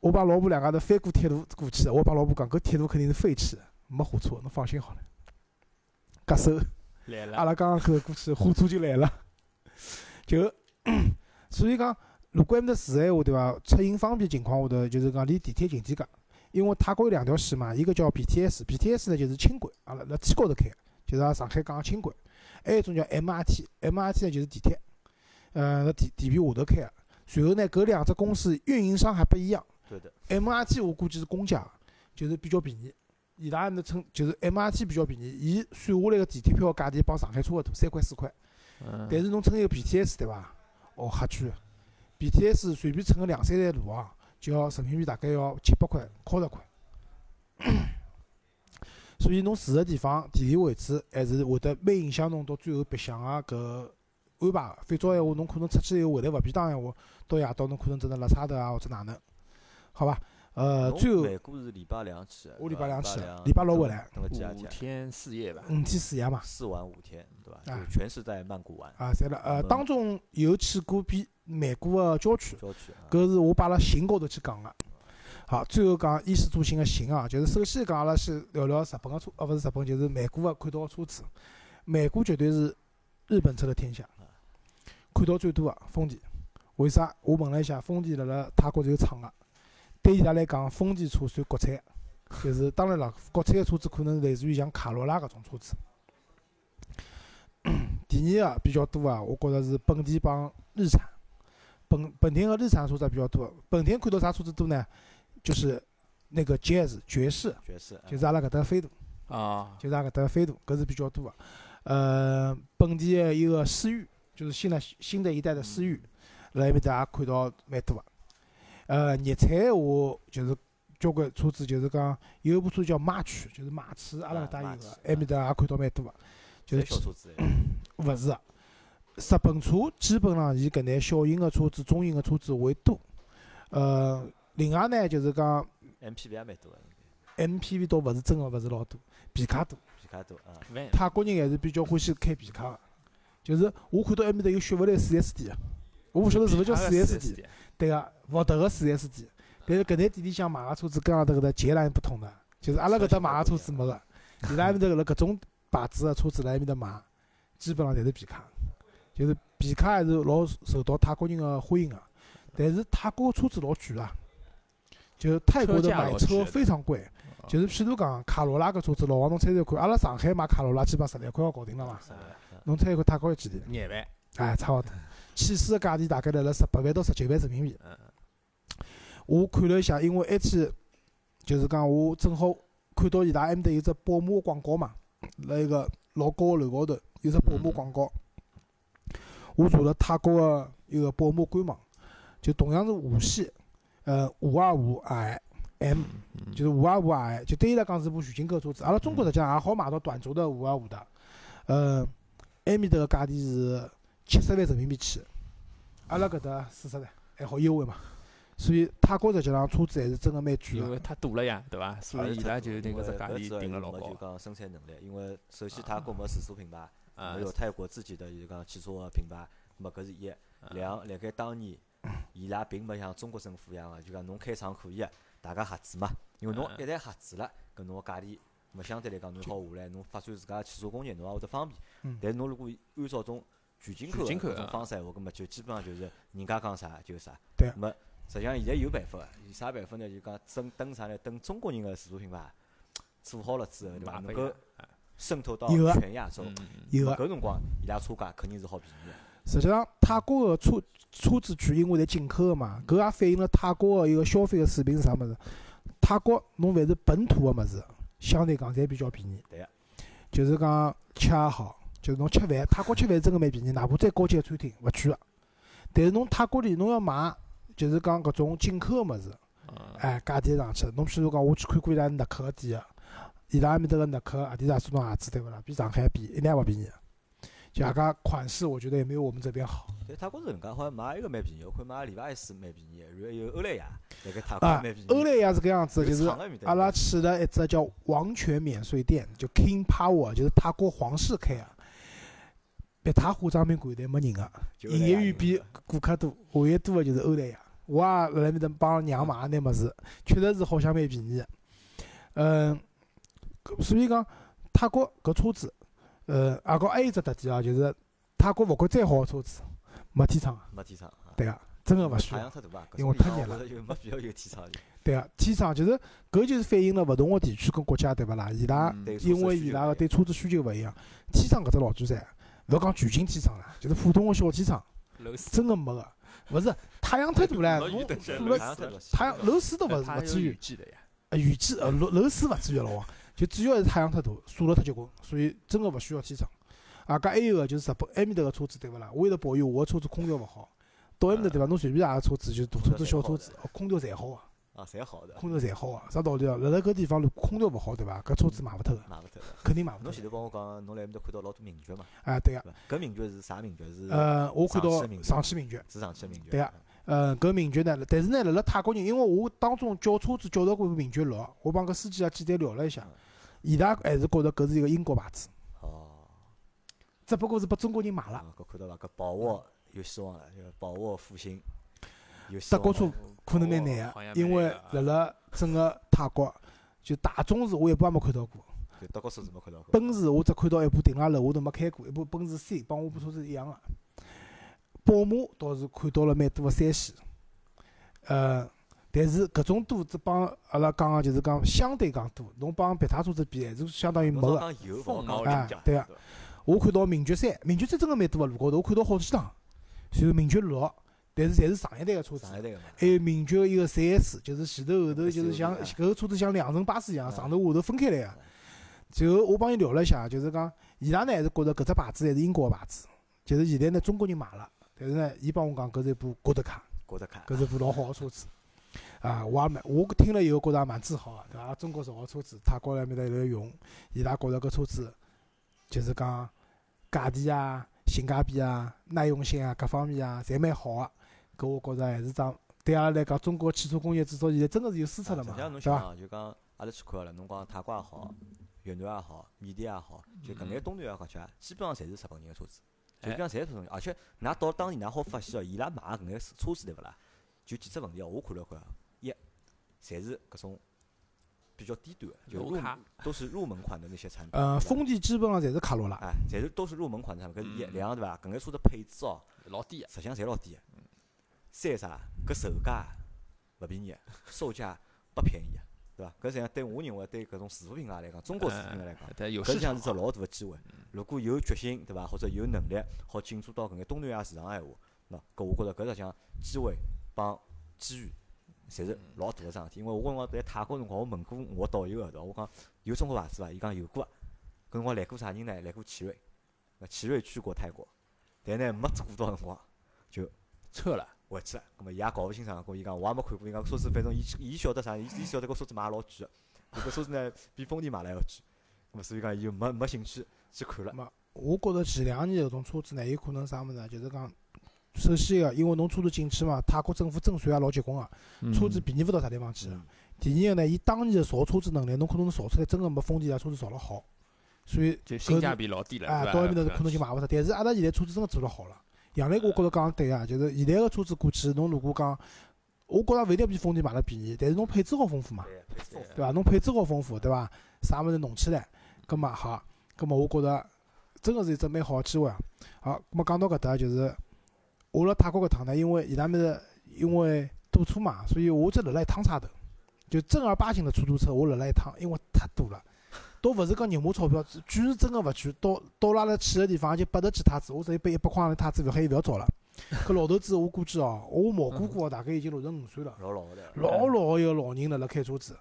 我帮老婆两家头翻过铁路过去的。我帮老婆讲，搿铁路肯定是废弃的，没火车，侬放心好了。夹手，来了。阿拉刚刚走过去，火车就来了。就 所以讲，如果埃面搭住个闲话，对伐？出行方便情况下头，就是讲离地铁近点介。因为泰国有两条线嘛，一个叫 BTS，BTS 呢就是轻轨，阿拉辣天高头开，就是阿拉上海讲个轻轨。还有一种叫 MRT，MRT 呢就是地铁，呃，辣地地皮下头开个。随后呢，搿两只公司运营商还不一样。对的，MRT 我估计是公家个，就是比较便宜。伊拉埃面搭乘就是 MRT 比较便宜，伊算下来个地铁票价钿帮上海差勿多，三块四块。嗯但是侬乘一个 BTS 对伐？哦，吓句个！BTS 随便乘个两三站路啊，就要人民币大概要七八块，靠十块。所以侬住个地方地理位置还是会得蛮影响侬到最后白相个搿安排个。否则闲话，侬可能出去以后回来勿便当闲话，到夜到侬可能真的辣差头啊，或者哪能？好伐？呃，最后美国是礼拜两去的，我礼拜两去的两礼拜六回来五天，四夜吧。五天四夜嘛，四晚五天，对伐？啊全是在曼谷玩，啊，侪了。呃，嗯当中有去过比曼谷个郊区，郊区啊。搿是我摆辣行高头去讲个。好，最后讲衣食住行个行啊，就是首先讲阿拉先聊聊日本个车，哦，勿是日本，就是曼谷个看到个车子。曼谷绝对是日本车的天下，看到最多个丰田。为啥？我问了一下，丰田辣辣泰国是有厂个，对伊拉来讲，丰田车算国产，就是当然了，国产个车子可能类似于像卡罗拉搿种车子。第二个比较多啊，我觉着是本田帮日产。本本田和日产车子比较多，本田看到啥车子多呢？就是那个 Jazz 爵士，爵士，啊就是阿拉搿搭飞度，啊，就是阿拉搿搭飞度，搿是比较多个。呃，本地的一个思域，就是新的新的一代的思域，辣埃面搭也看到蛮多个。呃，日产闲话就是交关车子，就是讲有一部车叫马曲，就是马驰，阿拉搿搭有个埃面搭也看到蛮多个。就是小车子，勿是个，日本车基本上以搿眼小型个车子、中型个车子为多。呃，另外呢，就是讲 MPV 也蛮多的，MPV 倒勿是真个勿是老多，皮卡多。皮卡多啊，万泰国人还是比较欢喜开皮卡个。就是我看到埃面搭有雪佛兰 4S 店个，我勿晓得是勿是叫 4S 店，对个，福特个 4S 店。但是搿台店里向买个车子跟阿拉搿搭截然不同的，就是阿拉搿搭买个车子没个，伊拉埃面搭辣搿种牌子个车子辣埃面搭买，基本上侪是皮卡，就是皮卡还是老受到泰国人个欢迎个。但是泰国个车子老贵啊，就泰国的买车非常贵。就是譬如讲卡罗拉搿车子，老王侬猜猜看，阿拉上海买卡罗拉基本上十来块要搞定了嘛？侬猜一看泰国要几钿？廿万，哎，差勿多。起始个价钿大概辣辣十八万到十九万人民币。嗯，我看了一下，因为埃天就是讲我正好看到伊拉埃面搭有只宝马广告嘛，辣一个老高个楼高头有只宝马广告。我查了泰国个一个宝马官网，就同样是无线，呃，五二五 i M，嗯就是五二五 i，就对伊来讲是部全进口车子。阿拉中国实际上也好买到短轴的五二五的，呃，埃面搭个价钿是七十万人民币起，阿拉搿搭四十万还好优惠嘛。所以泰国实际上车子还是真个蛮贵个。因为太多了呀，对伐？所以伊拉就那个只价钿定了老高就讲生产能力，因为首先泰国没自主品牌，啊没有泰国自己的就讲汽车个品牌，那么搿是一。两，辣盖当年，伊拉并没像中国政府一样个，就讲侬开厂可以个，大家合资嘛。因为侬嗯一旦合资了，搿侬个价钿，么相对来讲侬好下来，侬发展自家个汽车工业，侬也会得方便嗯。但是侬如果按照种全进口搿种方式闲话，搿么就基本上就是人家讲啥就是啥。对那么实际上现在有办法个，有啥办法呢？就讲等等啥呢？等中国人个自主品牌做好了之后，对伐？能够啊渗透到全亚洲，有个搿辰光伊拉车价肯定是好便宜个。实际上，泰国个车车子贵，因为侪进口个嘛，搿也反映了泰国个一个消费个水平是啥物事？泰国侬凡是本土个物事，相对讲侪比较便宜。对个就是讲吃也好，就是侬吃饭，泰国吃饭真个蛮便宜，哪怕再高级个餐厅勿贵个。但是侬泰国里侬要买，就是讲搿种进口个物事，嗯哎，价钿上去了。侬譬如讲，我去看过伊拉耐克个店个，伊拉埃面搭个耐克、阿迪达斯种鞋子对勿啦？比上海比一点也勿便宜。就阿家款式，我觉得也没有我们这边好。但泰国是搿能介，好像买一个蛮便宜，我看买理发斯蛮便宜，然后有欧莱雅，辣盖泰国也啊蛮便宜。，欧莱雅是搿样子，有就是阿拉去了一只叫王权免税店，就 King Power，就是泰国皇室开个。别太化妆品柜台没人个，就营业员比顾客多，唯一多个就是欧莱雅。我也辣埃面搭帮娘买眼物事，确实是好像蛮便宜个。嗯，搿所以讲泰国搿车子，呃，阿告还有一只特点啊，就是泰国勿管再好个车子，没天窗个，没天窗啊。对个，真个勿需要太阳。太大吧？因为太热了了，就 没必要有天窗的。对个，天窗就是搿就是反映了勿同个地区跟国家对勿啦？伊拉嗯因为伊拉个对车子需求勿一样，天窗搿只老巨山，勿要讲全景天窗啦，就是普通个小天窗，真个没个。勿是 太阳太大了楼市太阳楼市都勿勿至于雨，季的呀。呃雨季呃楼楼市勿至于老王，就主要是太阳太大，晒了太结棍，所以真个勿需要天窗。啊，搿还有个就是日本埃面搭个车子对勿啦？我一直保佑我个车子空调勿好，到埃面搭对伐？侬随便啥个车子，就是大车子、小车子，哦空调侪好个，啊，侪好的，空调侪好个，啥道理啊？辣辣搿地方如果空调勿好对伐？搿车子卖勿脱个，卖勿脱的。肯定卖勿脱侬。前头帮我讲，侬辣埃面搭看到老多名爵嘛？啊，对个。搿名爵是啥名爵？是呃，我看到上汽名爵上汽名爵，是上汽名爵。对个呃，搿名爵呢，但是呢，辣辣泰国人，因为我当中叫车子叫到过名爵六，我帮搿司机也简单聊了一下，伊拉还是觉着搿是一个英国牌子，哦，只不过是拨中国人买了。啊，搿看到伐？搿宝沃有希望了，就宝沃复兴德国。车可能蛮难个，因为辣辣整个泰国，就大众是我一部也没看到过，就德国车子没看到过。奔驰我只看到一部停辣楼下头没开过，一部奔驰 C，帮我部车子一样个。宝马倒是看到了蛮多个三系，呃，但是搿种多只帮阿拉讲个就是讲相对讲多，侬帮别他车子比还是相当于没个。侬讲有，勿好凤毛讲哎对个我看到名爵三，名爵三真个蛮多个路高头，我看到好几趟，然后名爵六，但是侪是上一代个车子上。一代个嘛。还有名爵一个三 S，就是前头后头就是像搿个车子像两层巴士一样，啊上头下头分开来个。最后我帮伊聊了一下，就是讲伊拉呢还是觉着搿只牌子还是英国个牌子，就是现在呢中国人买了，但是呢伊帮我讲搿是一部国德卡，觉得看。搿是一部老好个车子。啊，我也蛮，我听了以后觉着也蛮自豪个，对伐？中国造个车子，泰国埃面搭辣用，伊拉觉着搿车子就是讲价钿啊、性价比啊、耐用性啊各方面啊，侪蛮好个。搿我觉着还是桩对阿拉来讲，中国汽车工业至少现在真个是有输出了嘛，实际上侬对伐？就讲阿拉去看了，侬讲泰国也好，越南也好，缅甸也好，就搿眼东南亚国家，基本上侪是日本人个车子，就哎讲侪是日本人，而且㑚到当地㑚好发现哦，伊拉买个搿眼车子对勿啦？就几只问题哦，我看了看侪是搿种比较低端的，就入都是入门款的那些产品。呃，丰田基本上侪是卡罗拉，哎，侪是都是入门款的产品，搿是一，嗯两对伐？搿眼车的配置哦，老低个，实际上侪老低个。三啥？搿售价勿便宜，售价不便宜，对伐？搿实际上对我认为对搿种自主品牌来讲，中国自主品牌来讲，搿实际上是只老大个机会。如果有决心，对伐？或者有能力，好进驻到搿眼东南亚市场个闲话，喏，搿我觉着搿实际上机会帮机遇，侪是老大个桩事体。因为我辰光在泰国辰光，我问过我导游个，对伐？我讲有中国牌子伐？伊讲有过啊。搿辰光来过啥人呢？来过奇瑞，那奇瑞去过泰国，但呢没做多少辰光就撤了，回去了。葛末伊也搞勿清爽，跟伊讲我也没看过，伊讲车子反正伊伊晓得啥，伊伊晓得搿车子买也老贵个，搿车子呢比丰田买了还要贵。葛末所以讲伊就没没兴趣去看了。没我觉着前两年搿种车子呢，有可能啥物事呢？就是讲，首先一个，因为侬车子进去嘛，泰国政府征税也老结棍个，车子便宜勿到啥地方去第二个呢，伊当年个造车子能力，侬可能造出来真个没丰田啊车子造了好，所以就性价比老低了，啊，到埃面头可能就买勿着。但是阿拉现在车子真个做了好了。杨澜，我觉着讲得对啊，就是现在个车子过去，侬如果讲，我觉着勿一定比丰田买了便宜，但是侬配置好丰富嘛，对伐？侬配置好丰富，对伐？啥物事弄起来，葛末好，葛末我觉着真个是一只蛮好个机会啊。好，葛末讲到搿搭就是，我辣泰国搿趟呢，因为伊拉面搭，因为堵车嘛，所以我只辣了一趟差头，就正儿八经的出租车，我辣了一趟，因为太堵了。倒勿是讲肉麻钞票，贵是真个勿贵。到到阿拉去个地方就八十几泰铢，我直接拨一百块洋钿泰铢，勿海勿要找了。搿老头子我估计哦，我毛哥哥哦，大概已经六十五岁了，老老的，老老个一个老人辣辣开车子。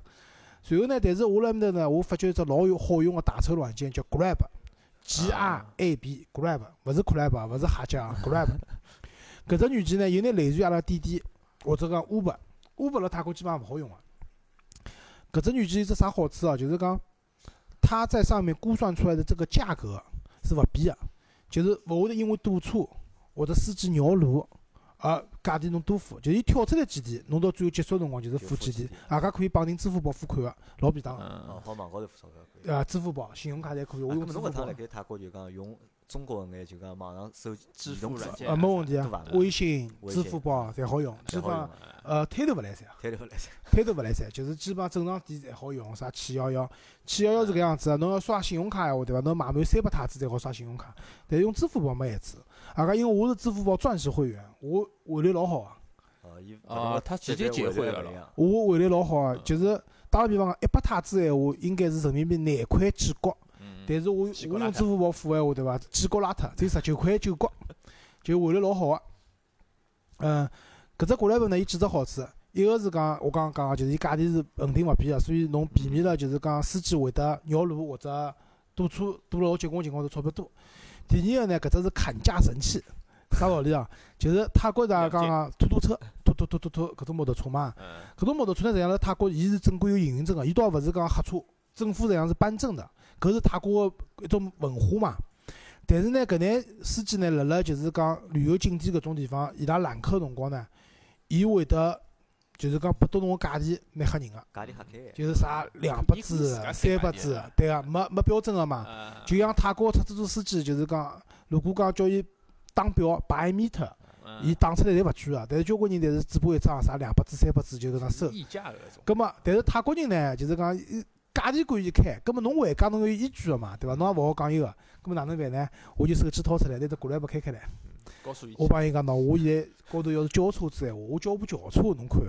随后呢，但是我辣埃面搭呢，我发觉一只老有好用个打车软件叫 Grab，G R A B，Grab，勿是 crab，勿是哈家啊，Grab。搿只软件呢，有眼类似于阿拉滴滴或者讲 Uber，Uber 辣泰国基本上勿好用个。搿只软件有只啥好处哦？就是讲，它在上面估算出来的这个价格是勿变个，就是勿会得因为堵车或者司机绕路而价钿侬多付，就是伊跳出来几钿，侬到最后结束辰光就是付几钿，大家可以绑定支付宝付款个，老便当个。嗯哦，好网高头付钞票可以。啊？支付宝、信用卡侪可以，我用支付宝侬搿趟辣。盖泰国就讲用中国个眼就讲网上手支移动支付软件呃，没问题啊，微信、支付宝侪好用，基本呃推头勿来三，推头勿来三。推头勿来三，就是基本上正常店侪好用，啥？七幺幺，七幺幺是搿样子啊，侬要刷信用卡闲话对伐？侬买满三百太子才好刷信用卡，但是用支付宝没限制。啊个因为我是支付宝钻石会员，我汇率老好啊，哦，伊哦他直接结汇了了。我汇率老好啊，就是打个比方讲，一百太子闲话应该是人民币廿块几角。嗯，但是我我用支付宝付闲话，对伐？几角拉脱，只有十九块九角，就汇率老好个。嗯，搿只过来本呢有几只好处，一个是讲我刚刚讲个，就是伊价钿是恒定勿变个，所以侬避免了就是讲司机会得绕路或者堵车堵了老结棍个情况下钞票多。第二个呢，搿只是砍价神器，啥道理啊？就是泰国大家讲个突突车、突突突突突搿种摩托车嘛，嗯搿种摩托车呢，实际上辣泰国伊是正规有营运证个，伊倒勿是讲黑车，政府实际上是颁证的，搿是泰国个一种文化嘛。但是呢，搿眼司机呢，辣辣就是讲旅游景点搿种地方，伊拉揽客辰光呢，伊会得就是讲拨到侬个价钿蛮吓人个，价钿吓开个。就是啥两百支三百支对个，没没标准个嘛。啊就像泰国出租车司机，就是讲，如果讲叫伊打表摆一米特，嗯伊打出来侪勿贵个，但是交关人侪是嘴巴一张，啥两百支、三百支就搿能收。溢价的那种。葛末，但是泰国人呢，就是讲伊价钿管伊开，葛末侬还价侬有依据个嘛，对伐？侬也勿好讲伊个，葛末哪能办呢？我就手机掏出来，拿只过来部开开来，高速一我帮伊讲喏，我现在高头要是交车子闲话，我交部轿车，侬看，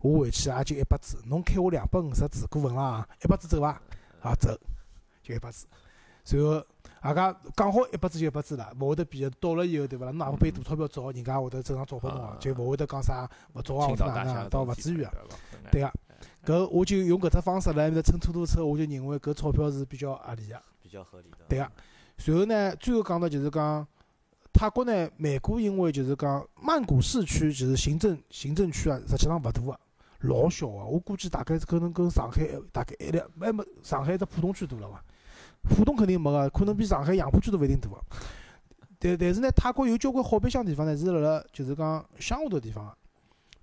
我回去也就一百支，侬开我两百五十支，过分了啊，一百支走伐？啊，走，就一百支。随后，阿家讲好一百支就一百支了，勿会得变个。到了以后，对勿啦？侬哪怕背大钞票找，人家也会得正常找拨侬就勿会得讲啥勿找啊，或者哪能啊，倒勿至于个。个对个，搿我就用搿只方式来埃面搭乘出租车，我就认为搿钞票是比较合理个。比较合理的。对个，随后呢，最后讲到就是讲泰国呢，曼谷因为就是讲曼谷市区就是行政行政区啊，实际上勿大个，老小个。我估计大概是可能跟上海大概一两，还没上海只浦东区大了伐？浦东肯定没个，可能比上海杨浦区都勿一定大个。但但是呢，泰国有交关好白相地方呢，是辣辣就是讲乡下头地方个。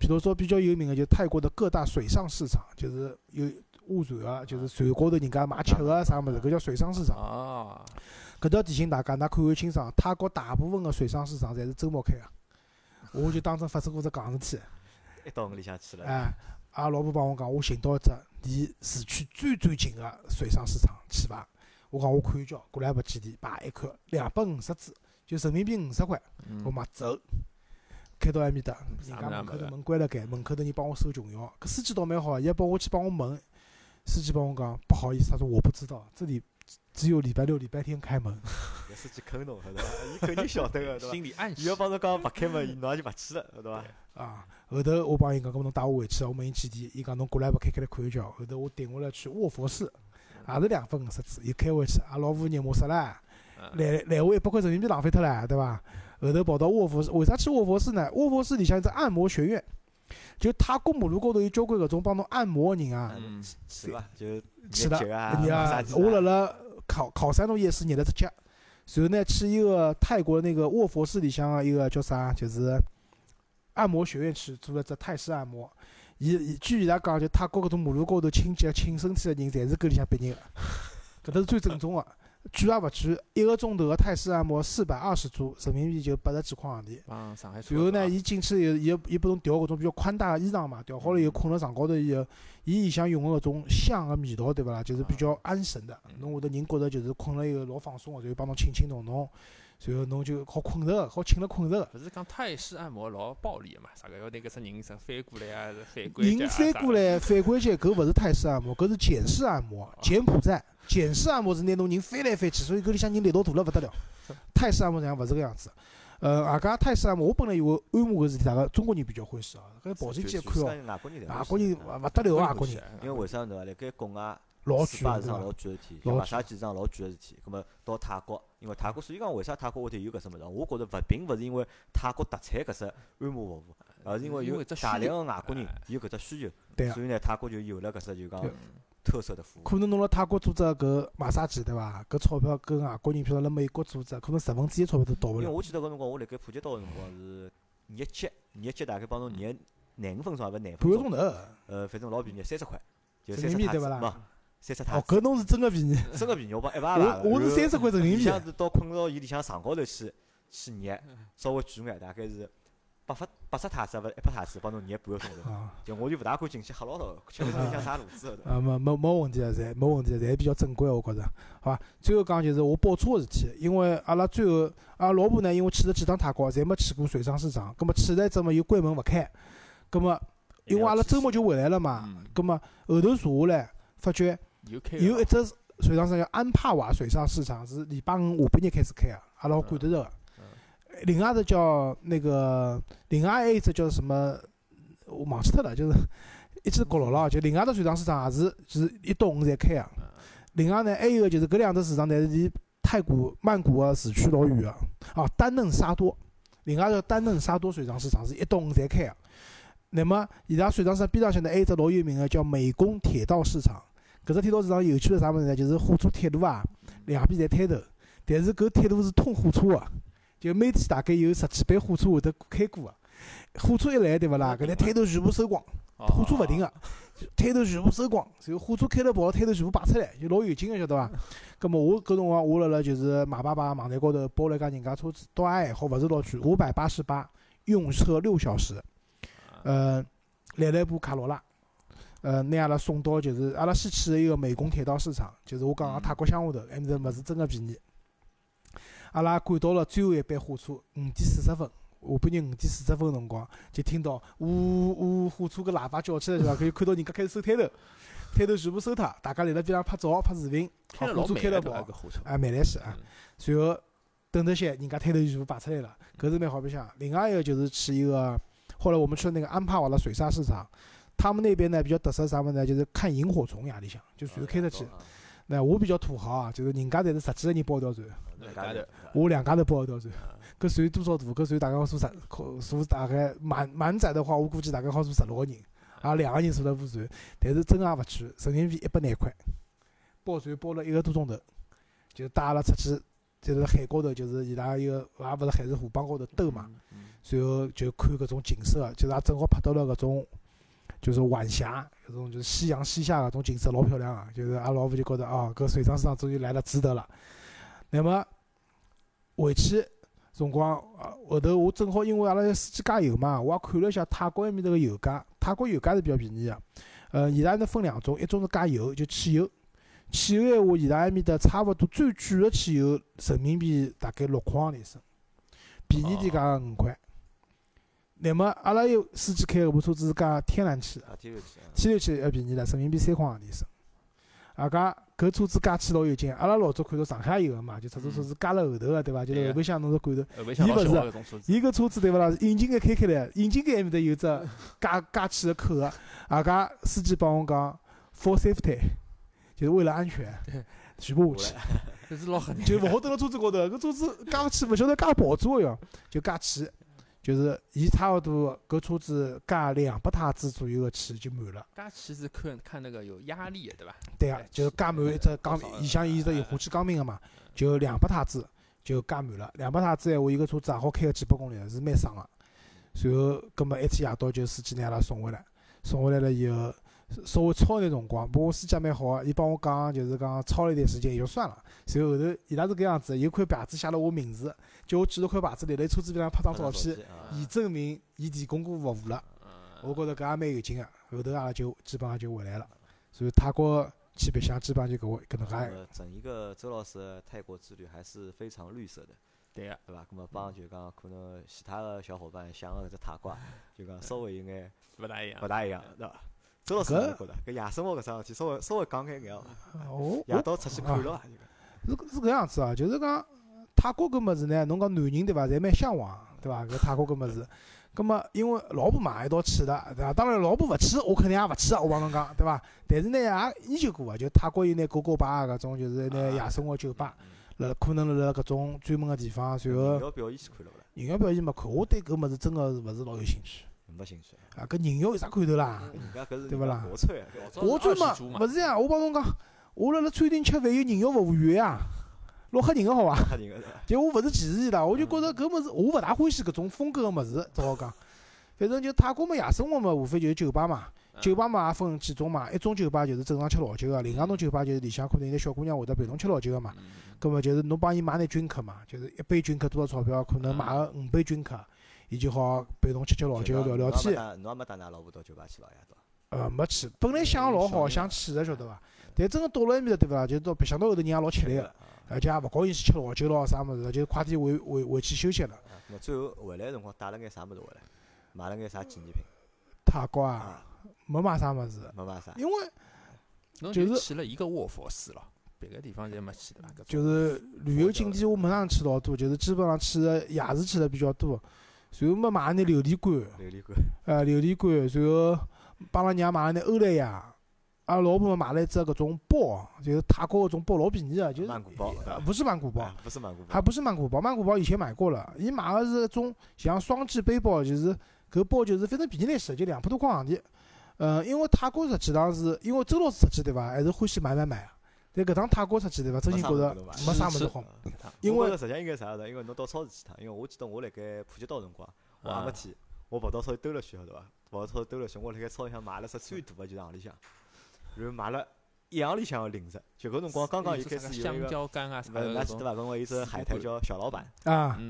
比如说比较有名个，就是泰国的各大水上市场，就是有划船个，就是船高头人家卖吃个啥物事，搿叫水上市场。啊，搿条提醒大家，㑚看看清爽，泰国大部分个水上市场侪是周末开个。我就当真发生过只戆事体，一到屋里向去了。哎，阿拉老婆帮我讲，我寻到一只离市区最最近个水上市场去伐？我讲我看一叫，过来勿几钿，叭一看两百五十只，就人民币五十块，我嗯妈走。开到埃面搭，人家门口头门关了盖，门口头人帮我收穷钥。搿司机倒蛮好，伊还帮我去帮我问，司机帮我讲不好意思，他说我不知道，这里只有礼拜六、礼拜天开门。搿司机坑侬，晓得伐？伊肯定晓得个，对伐？心理暗示伊要。帮侬讲勿开门，侬也就勿去了，对伐？啊，后头我帮伊讲，搿么侬带我回去，我问伊几点，伊讲侬过来勿开开来看一瞧。后头我定下来去卧佛寺，也是两百五十支，伊开回去，阿老婆热骂死了，嗯来来回一百块人民币浪费脱了，对伐？后头跑到卧佛寺，为啥去卧佛寺呢？卧佛寺里向一只按摩学院，就泰国马路高头有交关搿种帮侬按摩个人啊，嗯是伐？就去了，啊，你啊我辣辣考考山路夜市捏了只脚，然后呢去一个泰国那个卧佛寺里向个一个叫啥，就是按摩学院去做了只泰式按摩。伊伊据伊拉讲，就泰国搿种马路高头清洁清身体个人，侪是搿里向毕业个，搿搭是最正宗个。贵也勿贵，一个钟头个泰式按摩四百二十铢，人民币就八十几块洋钿。帮上海。然后呢，伊进去以后，伊伊拨侬调搿种比较宽大个衣裳嘛，调好了以后困辣床高头以后，伊里向用个搿种香个味道，对勿啦？就是比较安神的，侬会得人觉着就是困了以后老放松个，然后帮侬轻轻弄弄，然后侬就好困着个，好轻了困着个。勿是讲泰式按摩老暴力个嘛？啥个要拿搿只人身翻过来啊，反关节人翻过来反关节，搿勿是泰式按摩，搿是简式按摩，柬埔寨简式按摩是拿侬人翻来翻去，所以搿里向人力道大了勿得了。泰式按摩实际上勿是搿样子。呃，外加泰式按摩，我本来以为按摩搿事体大家中国人比较欢喜哦，搿保证就机一看哦，外国人外国人勿勿得了，外国人因为为啥对伐？辣盖国外老贵对伐是桩老？贵个事体，老像马杀鸡是桩老贵个事体。葛末到泰国，因为泰国，所以讲为啥泰国会得有搿只物事？我觉着勿并勿是因为泰国特产搿只按摩服务，而是因为有大量个外国人哎有搿只需求，对啊所以呢，泰国就有了搿只就讲特色的服务。可能侬辣泰国做只搿马杀鸡对伐？搿钞票跟外国人，譬如辣美国做只，可能十分之一钞票都到勿了。因为我记得搿辰光我辣盖普吉岛个辰光是热脚，热脚大概帮侬热廿五分钟，还勿廿分钟半个钟，头。呃，反正老便宜，三十块，就三十塔子，民币对勿啦没三十塔哦，搿侬是真个便宜。真个便宜，我帮一排排我我是三十块人民币。里向是到困到伊里向床高头去去热，稍微贵眼，大概是八发八十塔子，勿是一百塔子，帮侬热半个钟头。啊就我就勿大敢进去吓牢牢，吃勿出里向啥路子。啊，没没没问题啊，侪没问题，侪比较正规，我觉着，好伐？最后讲就是我报车个事体，因为阿拉最后阿拉老婆呢，因为去了几趟泰国，侪没去过水上市场，葛末去了一只嘛又关门勿开，葛末因为阿拉周末就回来了嘛，嗯，葛末后头查下来，发觉有一只水上市场叫安帕瓦水上市场，是礼拜五下半日开始开个，阿拉好赶得着个。另外一只叫那个，另外还有一只叫什么，我忘记脱了，就是一记角落了，就另外一只水上市场也是就是一到五才开个。另外呢，还有一个就是搿两只市场呢是离泰国曼谷个市区老远个，哦，丹嫩沙多，另外一个丹嫩沙多水上市场是一到五才开个。那么伊拉水上市场边浪向呢还有一只老有名个叫美工铁道市场，搿只铁道市场有趣个啥物事呢？就是火车铁路啊，两边侪摊头，但是搿铁路是通火车个，就每天大概有十几班火车会得开过个。火车一来对勿啦？搿来摊头全部收光，火车勿停个，摊头全部收光，然后火车开了跑，摊头全部摆出来，就老有劲个，晓得伐？葛末我搿辰光我辣辣就是马爸爸网站高头包了一家人家车子，倒也还好，勿是老贵，五百八十八，用车六小时，呃，来了一部卡罗拉。呃，拿阿拉送到就是阿拉先去的一个美工铁道市场，就是我讲个泰国乡下头，埃面搭物事真个便宜。阿拉赶到了最后一班火车，五点四十分，下半日五点四十分辰光，就听到呜呜火车个喇叭叫起来，对伐？可以看到人家开始收摊头，摊头全部收脱，大家辣辣边上拍照、拍视频，好火车老慢的开了跑搿，火车，啊，慢来些啊。随后等这些，人家摊头全部摆出来了，搿是蛮好白相。另外一个就是去一个，后来我们去了那个安帕瓦的水沙市场，他们那边呢比较特色啥物事呢？就是看萤火虫夜里向，就船开出去。那我比较土豪啊，就是人家侪是十几个人包一条船，两家头，我两家头包一条船。搿船多少大？搿船大概好坐十，可坐大概满满载的话，我估计大概好坐十六个人，啊，两个人坐了部船，但是真个也勿贵，人民币一百廿块，包船包了一个多钟头，就带阿拉出去，就是海高头，就是伊拉一个也勿是海是河浜高头兜嘛，嗯，然后就看搿种景色，就是也正好拍到了搿种。就是晚霞，搿种就是夕阳西下搿种景色老漂亮啊！就是阿拉老婆就觉着哦，搿水上市场终于来了值得了。那么回去辰光，后头我正好因为阿拉要司机加油嘛，我也看了一下泰国埃面搭个油价，泰国油价是比较便宜个。呃，伊拉呢分两种，一种是加油，就汽油。汽油闲话，伊拉埃面搭差勿多最贵个汽油人民币大概六块洋钿一升，便宜点讲五块。那么阿拉有司机开搿部车子是加天然气天然气，天然气要便宜了，人民币三块洋钿一升。啊，加搿车子加气老有劲，阿拉老早看到上海有个嘛，就出租车是加了后头个，对伐？就是后备箱侬是管头。后备箱伊勿是伊搿车子对勿啦？引擎盖开开来，引擎盖埃面搭有只加加气个口个，啊，加司机帮我讲，for safety，就是为了安全，全部下去。这是老狠的，就勿好蹲辣车子高头，搿车子加气勿晓得加爆炸个哟，就加气，就是伊差勿多搿车子加两百太子左右个气就满了。加气是看看那个有压力的，对伐？对个哎，就加满一只钢多少，里向伊只有火气钢瓶个嘛，就两百太子就加满了。两百太子闲话，伊个车子也好开个几百公里，是蛮爽个。然后，葛末一天夜到就司机拿阿拉送回来，送回来了以后，稍微超点辰光，不过我司机蛮好个，伊帮我讲，就是讲超了一点时间也就算了。随后后头伊拉是搿样子，有块牌子写了我名字，叫我举着块牌子立辣车子边上拍张照片，啊以证明伊提供过服务了。嗯我觉着搿也蛮有劲个。后头阿拉就基本上就回来了。所以泰国去白相，基本上就搿回搿能介。呃，整一个周老师的泰国之旅还是非常绿色的，对个，对伐？咁么帮就讲可能其他的小伙伴想个搿只泰国啊，就讲稍微有眼勿大一样勿。大一样，对伐？周老师搿哪觉得？搿夜生活搿桩事体，稍微稍微讲眼眼哦？哦，夜到出去看了是是搿样子啊，就是讲泰国搿物事呢，侬讲男人对伐，侪蛮向往，对伐？搿泰国搿物事，葛么因为老婆嘛一道去的，对伐？当然老婆勿去，我肯定也勿去，我帮侬讲，对伐？但是呢，也研究过个，就泰国有眼狗狗吧搿种，就是拿夜生活酒吧，辣可能辣辣搿种专门个地方，然后人妖表演去看了勿啦？人妖表演没看，我对搿物事真个是勿是老有兴趣没兴趣。啊！搿人妖有啥看头啦？人家搿是对勿啦国粹啊，我专嘛勿是呀，我帮侬讲，我辣辣餐厅吃饭有人妖服务员呀，老吓人个好伐？吓人个是伐？就我勿是歧视伊拉，我就觉着搿物事我勿大欢喜搿种风格个物事，只好讲。反正就泰国嘛，夜生活嘛，无非就是酒吧嘛，酒吧嘛也分几种嘛，一种酒吧就是正常吃老酒个，另外一种酒吧就是里向可能有小姑娘会得陪侬吃老酒个嘛。嗯葛末就是侬帮伊买眼 drink 嘛，就是一杯 drink 多少钞票，可能买个五杯 drink，伊就好陪侬吃吃老酒、聊聊天。侬也没带㑚老婆到酒吧去了呀？对伐？呃，没去，本来想老好，想去个晓得伐？但真个到了埃面搭对伐？就到白相到后头人也老吃力个，而且也勿高兴去吃老酒咯啥物事，就快点回回回去休息了。啊，那最后回来个辰光带了眼啥物事回来？买了眼啥纪念品？泰国啊，啊，没买啥物事，没买啥。因为侬就就是去了一个卧佛寺了，别个地方侪没去对伐？就是旅游景点我没上去老多，就是基本上去的夜市去的比较多。随后么买了眼琉璃罐，琉璃罐，呃，琉璃罐，随后帮阿拉娘买了眼欧莱雅，阿拉老婆买了一只搿种包，就是泰国搿种包老便宜个，就是曼谷包呃不是曼谷包是曼谷包，还不是曼谷包，曼谷包以前买过了，伊买个是种像双肩背包，就是搿包就是反正便宜来实，就两百多块行钿。呃，因为泰国实际上是因为周老师出去对伐，还是欢喜买买买啊。但搿趟泰国出去对伐，真心觉着没啥物事好因为实际上应该啥子？因为侬到超市去趟，因为我记得我辣盖普吉岛辰光，我也没去，我跑到超市兜了圈，晓得伐？跑到超市兜了圈，我辣盖超市里向买了只最大个就是行李箱，然后买了一行李箱个零食，就搿辰光刚刚一开始有一香个，蕉干啊啥勿的搿种，是记得伐？搿辰光有只海苔叫小老板，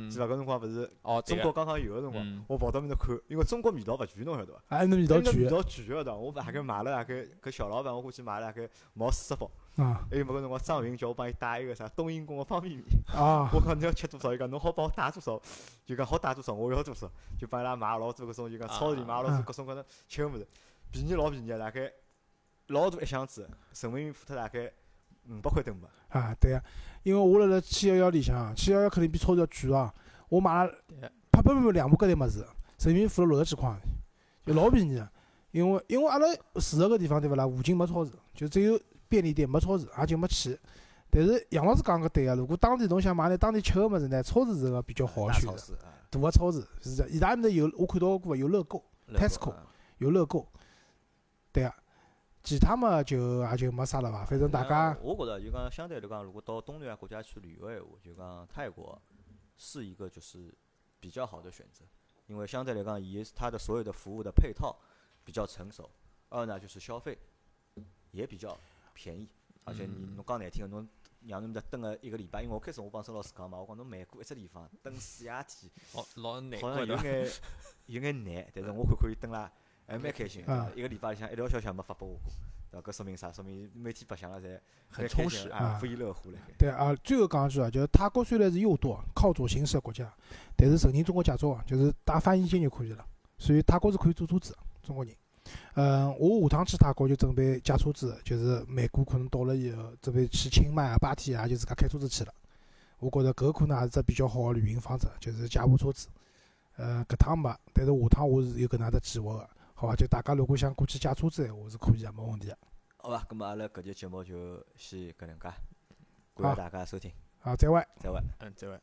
记，得伐？搿辰光勿是哦，中国刚刚有个辰光嗯，我跑到面头看，因为中国味道勿全，侬晓得伐？还能味道那味道全个的，我大概买了大概搿小老板，我估计买了大概毛四十包。啊还有么搿辰光张云叫我帮伊带一个啥冬阴功个方便面，啊我讲侬要吃多少？伊讲侬好帮我带多少？就讲好带多少，我要多少，就帮伊拉买老多搿种就讲超市里买老多啊各种各样吃个物事，便宜老便宜个，大概老大一箱子，陈文云付脱大概五百块等吧。啊，对啊，因为我辣辣七幺幺里向，七幺幺肯定比超市要贵啊。我买了啪啪啪两百搿点物事，人民币付了六十几块，就老便宜个。因为因为阿拉住个搿地方对勿啦，附近没超市，就只有便利店没超市，也就没去。但是杨老师讲个对啊，如果当地侬想买点当地吃个物事呢，超市是个比较好个选择。大个超市是的，伊拉埃面搭有我看到过有乐购，Tesco 啊有乐购，对啊。其他么就也就没啥了伐，反正大家我觉着就讲相对来讲，如果到东南亚国家去旅游闲话，就讲泰国是一个就是比较好的选择，因为相对来讲，伊它的所有的服务的配套比较成熟，二呢就是消费也比较便宜，而且你嗯侬讲难听个，侬让侬面搭蹲个一个礼拜，因为我开始我帮孙老师讲嘛，我讲侬每过一只地方蹲四夜天，哦，老难好。像有眼 有眼难，但是我看看伊蹲啦，还蛮开心。一个礼拜里向一条消息也没发拨我过，对伐？搿说明啥？说明每天白相了侪很充实啊，啊不亦乐乎嘞。对啊，最后讲一句啊，就是泰国虽然是右舵靠左行驶的国家，但是承认中国驾照啊，就是带翻译件就可以了。所以泰国是可以坐车子的，中国人。嗯，我下趟去泰国就准备借车子，就是美国可能到了以后，准备去清迈啊、芭提雅，就自家开车子去了。我觉着搿可能也是只比较好的旅行方式，就是借部车子。呃，搿趟没，但是下趟我是有搿能介只计划个，好伐？就大家如果想过去借车子闲话是可以的，没问题的。好伐，咁么阿拉搿节节目就先搿能介，感谢大家收听，好，再会。再会。嗯，这位。